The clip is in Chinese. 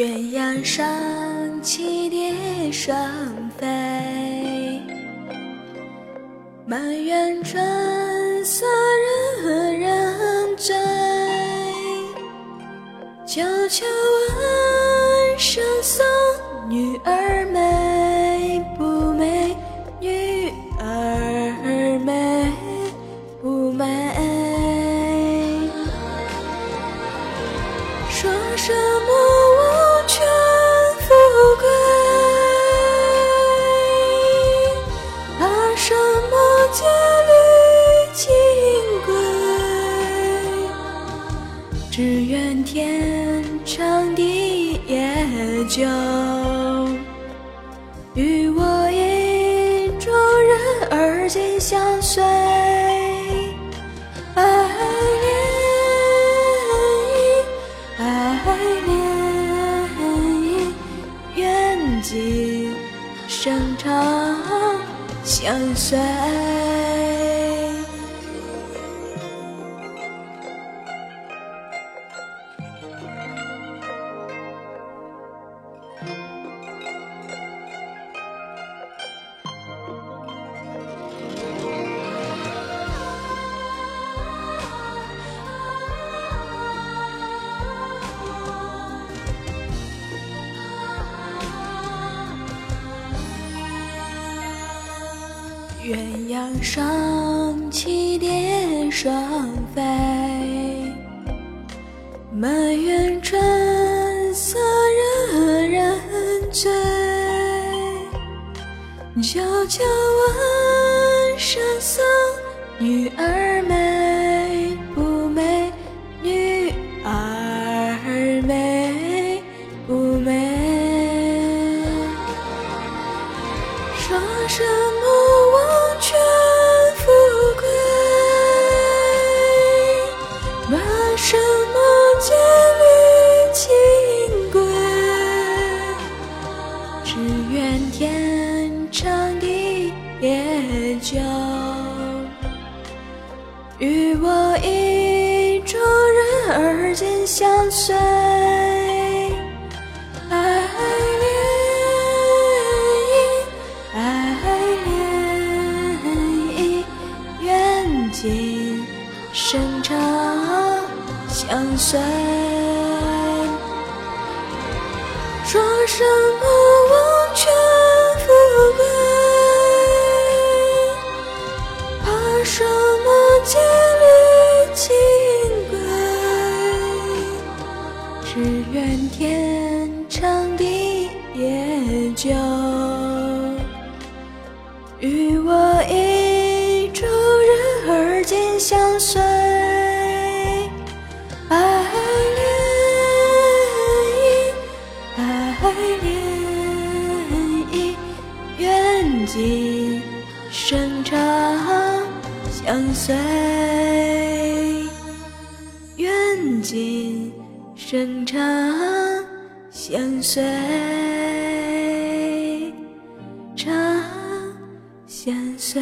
鸳鸯上栖蝶双飞，满园春色人人醉。悄悄问圣僧，女儿美久，与我意中人而今相随。爱恋意，爱恋意，愿今生长相随。鸳鸯双栖蝶双飞，满园春色人人醉。悄悄问圣僧，女儿美不美？女儿美不美？说什愿天长地也久，与我意中人儿今相随。爱恋意，爱恋意，愿今生长相随。说什么天长地也久，与我意中人而今相随。爱恋意，爱恋意，愿今生长相随。愿今生长相随，长相随。